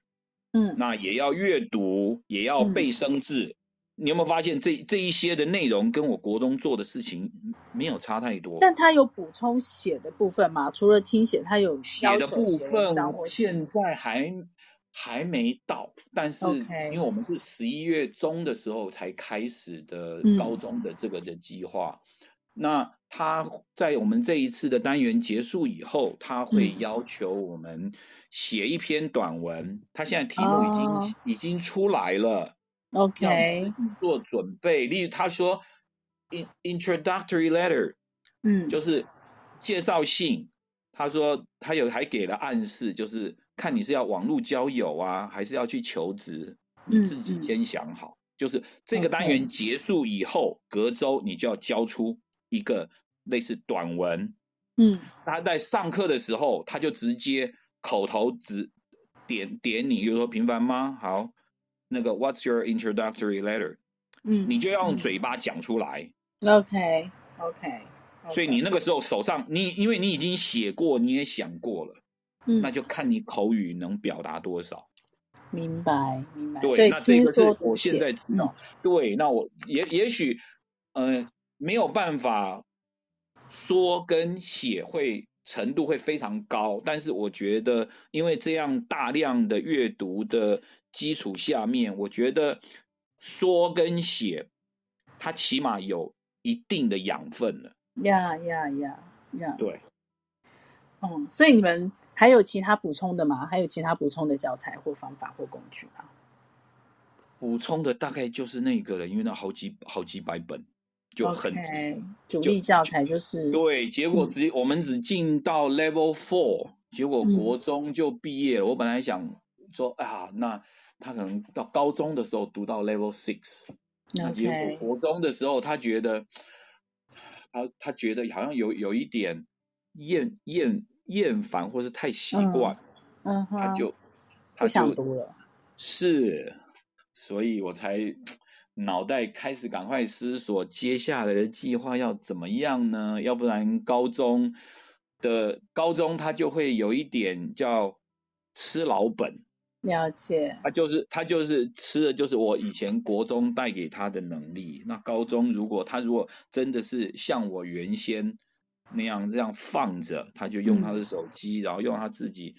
嗯，那也要阅读，也要背生字。嗯你有没有发现这这一些的内容跟我国中做的事情没有差太多？但他有补充写的部分吗？除了听写，他有写的部分，现在还还没到。但是因为我们是十一月中的时候才开始的高中的这个的计划，嗯、那他在我们这一次的单元结束以后，他会要求我们写一篇短文。他现在题目已经、哦、已经出来了。OK，做准备。例如，他说，introductory letter，嗯，就是介绍信。他说他有还给了暗示，就是看你是要网络交友啊，还是要去求职，你自己先想好。嗯、就是这个单元结束以后，嗯、隔周你就要交出一个类似短文。嗯，他在上课的时候，他就直接口头指点点你，比如说平凡吗？好。那个 What's your introductory letter？嗯，你就要用嘴巴讲出来。OK OK。所以你那个时候手上，你因为你已经写过，你也想过了，嗯，那就看你口语能表达多少。明白明白。对，那这个是我现在知道。对，那我也也许，呃，没有办法说跟写会程度会非常高，但是我觉得，因为这样大量的阅读的。基础下面，我觉得说跟写，它起码有一定的养分了。呀呀呀呀！对，嗯，所以你们还有其他补充的吗？还有其他补充的教材或方法或工具吗？补充的大概就是那个了，因为那好几好几百本就很、okay, 主力教材就是对。结果只、嗯、我们只进到 Level Four，结果国中就毕业了。嗯、我本来想说啊，那。他可能到高中的时候读到 level six，那结果国中的时候，他觉得他他觉得好像有有一点厌厌厌烦，或是太习惯，嗯，嗯他就他就不想读了。是，所以我才脑袋开始赶快思索接下来的计划要怎么样呢？要不然高中的高中他就会有一点叫吃老本。了解，他就是他就是吃的，就是我以前国中带给他的能力。那高中如果他如果真的是像我原先那样这样放着，他就用他的手机，嗯、然后用他自己，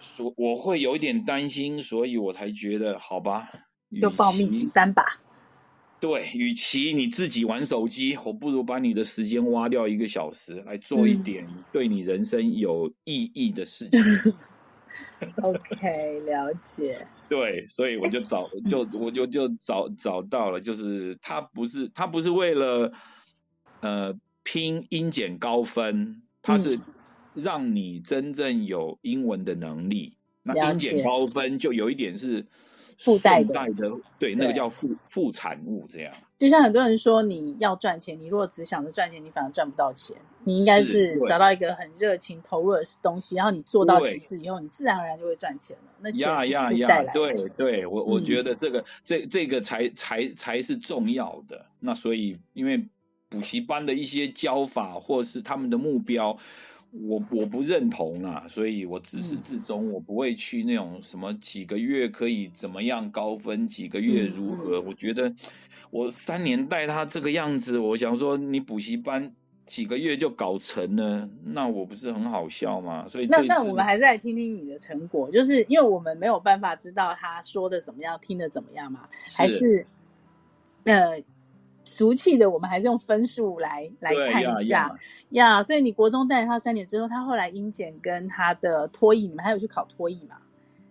所我会有一点担心，所以我才觉得好吧，就报密集单吧。对，与其你自己玩手机，我不如把你的时间挖掉一个小时来做一点对你人生有意义的事情。嗯 OK，了解。对，所以我就找，就我就就找找到了，就是他不是他不是为了呃拼英检高分，它是让你真正有英文的能力。那英检高分就有一点是。附带的，的，对，那个叫副副产物，这样。就像很多人说，你要赚钱，你如果只想着赚钱，你反而赚不到钱。你应该是找到一个很热情投入的东西，然后你做到极致以后，你自然而然就会赚钱了。那钱是附带来的。对对，我我觉得这个、嗯、这这个才才才是重要的。那所以，因为补习班的一些教法或是他们的目标。我我不认同啊，所以我自始至终我不会去那种什么几个月可以怎么样高分，几个月如何？我觉得我三年带他这个样子，我想说你补习班几个月就搞成了，那我不是很好笑吗？所以那那我们还是来听听你的成果，就是因为我们没有办法知道他说的怎么样，听的怎么样嘛，还是呃。俗气的，我们还是用分数来来看一下呀。所以你国中带了他三年之后，他后来英检跟他的托译，你们还有去考托译吗？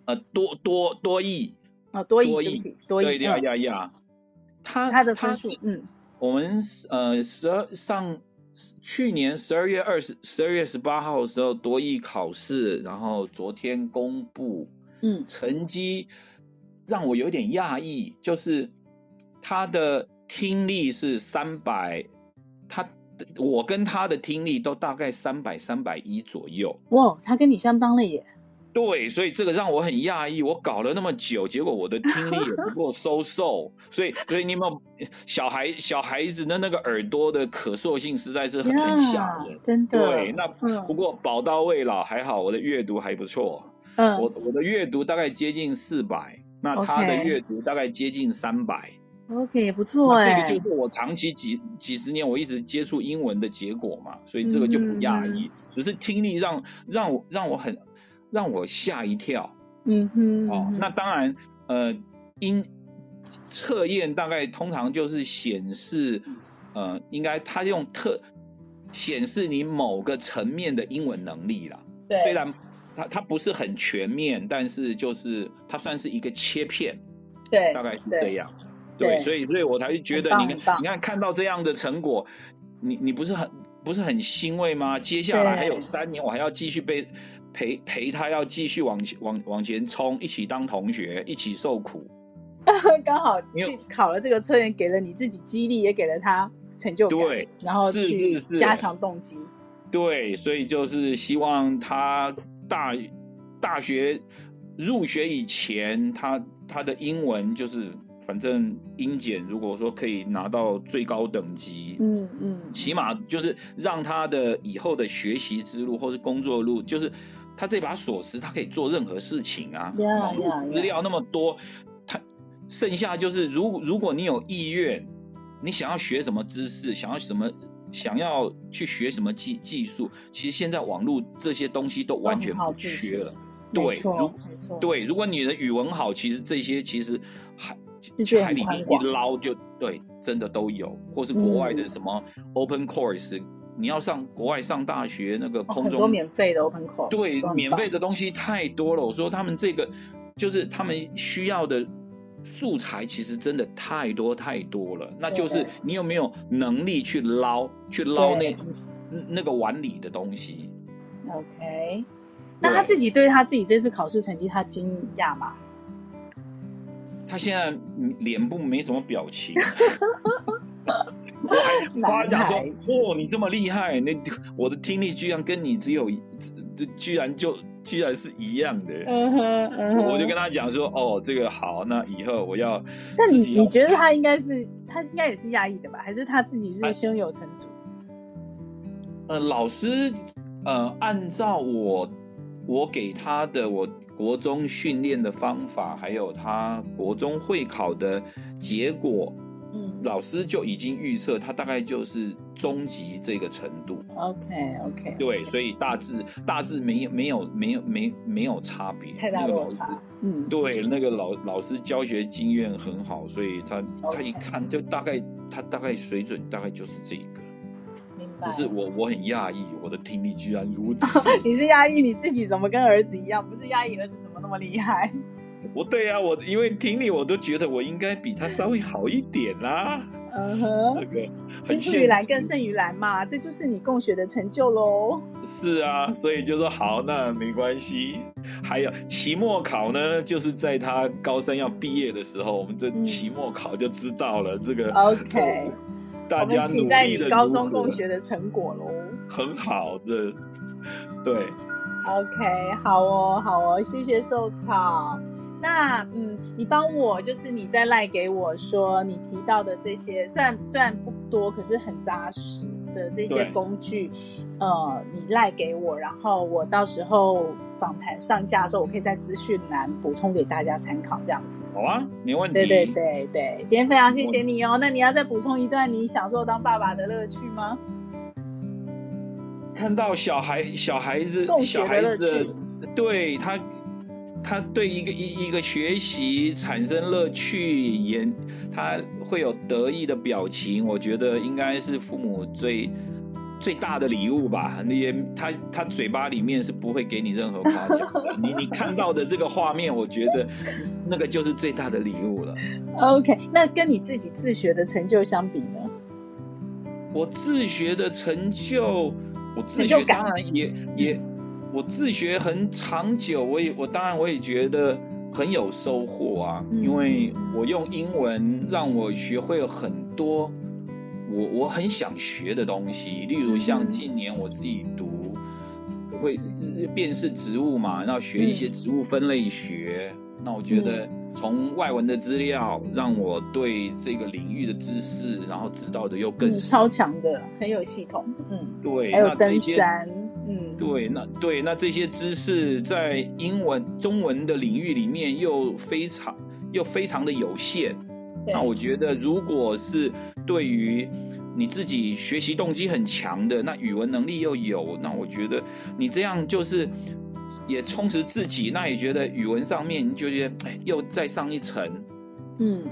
呃，多多多益啊，多益，多益，多益，呀呀呀，他他的分数，嗯，我们呃十二上去年十二月二十十二月十八号的时候多译考试，然后昨天公布，嗯，成绩让我有点讶异，就是他的。听力是三百，他我跟他的听力都大概三百三百一左右。哇，他跟你相当了耶。对，所以这个让我很讶异。我搞了那么久，结果我的听力也不够收受。所以，所以你有没有小孩小孩子的那个耳朵的可塑性实在是很很吓人，真的。对，那不过宝刀未老，还好我的阅读还不错。嗯，我我的阅读大概接近四百，那他的阅读大概接近三百。OK，也不错哎。这个就是我长期几几十年我一直接触英文的结果嘛，所以这个就不讶异。嗯、只是听力让让我让我很让我吓一跳。嗯哼。哦，那当然，呃，英测验大概通常就是显示，呃，应该它用特显示你某个层面的英文能力啦。对。虽然它它不是很全面，但是就是它算是一个切片。对。大概是这样。对，所以所以我才觉得你，你看你看看到这样的成果，你你不是很不是很欣慰吗？接下来还有三年，我还要继续被陪陪他，要继续往前往往前冲，一起当同学，一起受苦。刚好去考了这个测验，给了你自己激励，也给了他成就感，对，然后去加强动机。对，所以就是希望他大大学入学以前，他他的英文就是。反正英检如果说可以拿到最高等级，嗯嗯，嗯起码就是让他的以后的学习之路或是工作路，就是他这把锁匙，他可以做任何事情啊。网络资料那么多，他剩下就是如如果你有意愿，你想要学什么知识，想要什么，想要去学什么技技术，其实现在网络这些东西都完全不缺了。对，没错，对，如果你的语文好，其实这些其实还。去海里面一捞就对，真的都有，或是国外的什么 open course，、嗯、你要上国外上大学那个空中、哦、很多免费的 open course，对，免费的东西太多了。我说他们这个就是他们需要的素材，其实真的太多太多了。那就是你有没有能力去捞，去捞那那个碗里的东西？OK，那他自己对他自己这次考试成绩，他惊讶吗？他现在脸部没什么表情，我还夸奖说：“哦，你这么厉害，那我的听力居然跟你只有，这居然就居然是一样的。”嗯哼，嗯哼，我就跟他讲说：“哦，这个好，那以后我要。”那你你觉得他应该是他应该也是压抑的吧？还是他自己是胸有成竹？呃，老师，呃，按照我我给他的我。国中训练的方法，还有他国中会考的结果，嗯，老师就已经预测他大概就是中级这个程度。OK OK。对，所以大致大致没有没有没有没没有差别，太大落差。嗯，对，那个老老师教学经验很好，所以他 Okay. 他一看就大概他大概水准大概就是这个。只是我我很讶异，我的听力居然如此。你是讶异你自己怎么跟儿子一样？不是讶异儿子怎么那么厉害？不对啊，我因为听你我都觉得我应该比他稍微好一点啦。嗯哼、uh，huh. 这个青出于蓝更胜于蓝嘛，这就是你共学的成就喽。是啊，所以就说好，那没关系。还有期末考呢，就是在他高三要毕业的时候，我们这期末考就知道了、嗯、这个。OK。大家期待你高中共学的成果喽。很好的，对。OK，好哦，好哦，谢谢寿草。那嗯，你帮我就是你再赖给我说你提到的这些，虽然虽然不多，可是很扎实的这些工具，呃，你赖给我，然后我到时候访谈上架的时候，我可以在资讯栏补充给大家参考，这样子。好啊，没问题。对对对对，今天非常谢谢你哦。那你要再补充一段你享受当爸爸的乐趣吗？看到小孩小孩子小孩子，对他他对一个一一个学习产生乐趣，也他会有得意的表情，我觉得应该是父母最最大的礼物吧。你也他他嘴巴里面是不会给你任何夸奖的，你你看到的这个画面，我觉得那个就是最大的礼物了。OK，那跟你自己自学的成就相比呢？我自学的成就，我自学当然也也，我自学很长久，我也我当然我也觉得很有收获啊，嗯、因为我用英文让我学会了很多我我很想学的东西，例如像近年我自己读会辨识植物嘛，然后学一些植物分类学，嗯、那我觉得。从外文的资料，让我对这个领域的知识，然后知道的又更、嗯、超强的，很有系统。嗯，对，还有登山，嗯，对，那对那这些知识在英文、中文的领域里面又非常又非常的有限。那我觉得，如果是对于你自己学习动机很强的，那语文能力又有，那我觉得你这样就是。也充实自己，那也觉得语文上面就觉得哎，又再上一层，嗯，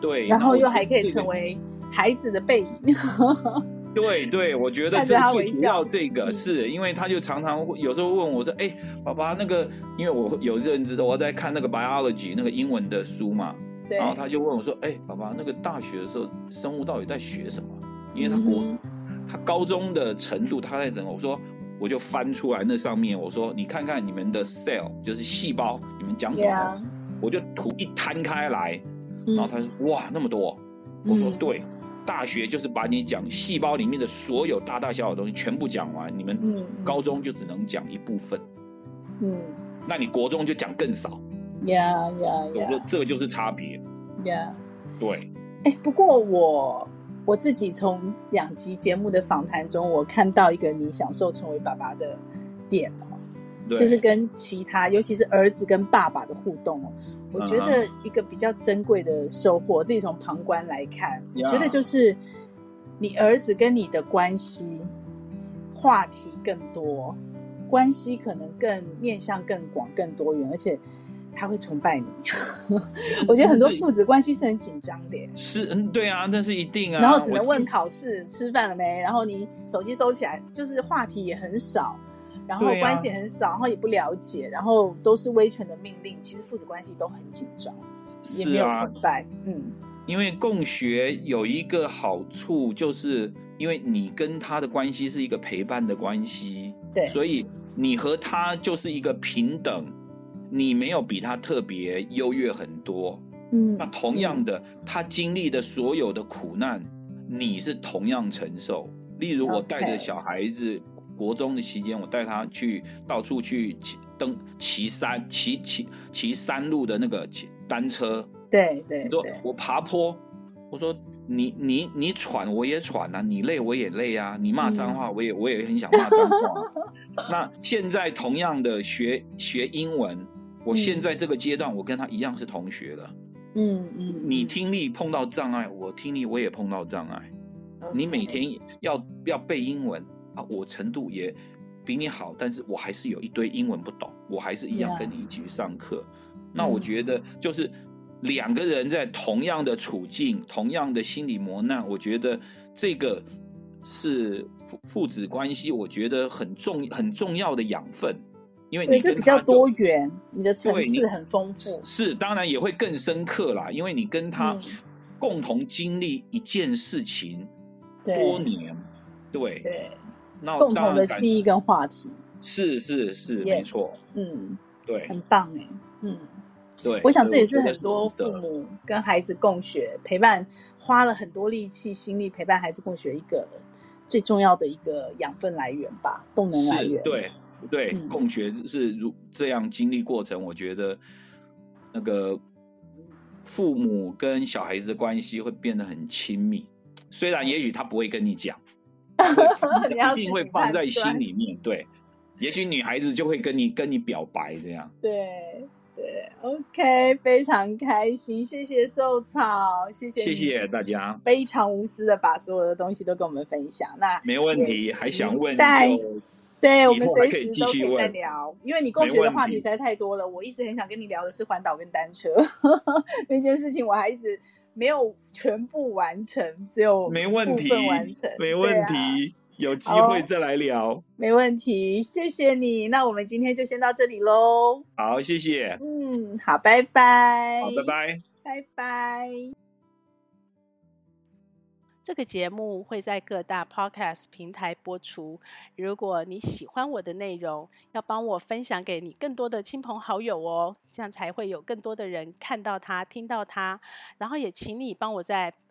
对，然后又还可以成为孩子的背影，对对，我觉得最最主要这个是因为他就常常会有时候问我说，哎，爸爸那个，因为我有认知的，我在看那个 biology 那个英文的书嘛，对，然后他就问我说，哎，爸爸那个大学的时候生物到底在学什么？因为他国、嗯、他高中的程度他在整，我说。我就翻出来那上面，我说你看看你们的 cell 就是细胞，你们讲什么东西？Yeah. 我就图一摊开来，然后他说、嗯、哇那么多，我说对，嗯、大学就是把你讲细胞里面的所有大大小小的东西全部讲完，你们高中就只能讲一部分，嗯，那你国中就讲更少，yeah yeah yeah，我说这个就是差别，yeah，对，哎、欸，不过我。我自己从两集节目的访谈中，我看到一个你享受成为爸爸的点哦，就是跟其他，尤其是儿子跟爸爸的互动哦。我觉得一个比较珍贵的收获，我自己从旁观来看，我觉得就是你儿子跟你的关系话题更多，关系可能更面向更广、更多元，而且。他会崇拜你，我觉得很多父子关系是很紧张的。是，嗯，对啊，那是一定啊。然后只能问考试、吃饭了没，然后你手机收起来，就是话题也很少，然后关系很少，然后也不了解，然后都是威权的命令。其实父子关系都很紧张，也没有崇拜。嗯，因为共学有一个好处，就是因为你跟他的关系是一个陪伴的关系，对，所以你和他就是一个平等。你没有比他特别优越很多，嗯，那同样的，嗯、他经历的所有的苦难，你是同样承受。例如，我带着小孩子.国中的期间，我带他去到处去骑登骑山骑骑骑山路的那个骑单车，对对对，说我爬坡，我说你你你喘我也喘啊，你累我也累啊，你骂脏话我也、嗯、我也很想骂脏话。那现在同样的学学英文。我现在这个阶段，我跟他一样是同学了。嗯嗯，嗯你听力碰到障碍，我听力我也碰到障碍。你每天要要背英文啊，我程度也比你好，但是我还是有一堆英文不懂，我还是一样跟你一起去上课。那我觉得就是两个人在同样的处境，同样的心理磨难，我觉得这个是父父子关系，我觉得很重很重要的养分。因为你就比较多元，你的层次很丰富。是，当然也会更深刻啦，因为你跟他共同经历一件事情多年，对对，那共同的记忆跟话题。是是是，没错。嗯，对，很棒哎。嗯，对，我想这也是很多父母跟孩子共学、陪伴，花了很多力气、心力陪伴孩子共学一个最重要的一个养分来源吧，动能来源。对。对，共学是如这样经历过程，嗯、我觉得那个父母跟小孩子的关系会变得很亲密。虽然也许他不会跟你讲，一定会放在心里面。对，也许女孩子就会跟你跟你表白这样。对对，OK，非常开心，谢谢受草，谢谢谢谢大家，非常无私的把所有的东西都跟我们分享。那没问题，还想问就对，我们随时都可以再聊，因为你共学的话题实在太多了。我一直很想跟你聊的是环岛跟单车 那件事情，我还一直没有全部完成，只有部分完成，没问题，有机会再来聊，没问题，谢谢你。那我们今天就先到这里喽。好，谢谢。嗯，好，拜拜。好，拜拜，拜拜。这个节目会在各大 Podcast 平台播出。如果你喜欢我的内容，要帮我分享给你更多的亲朋好友哦，这样才会有更多的人看到它、听到它。然后也请你帮我在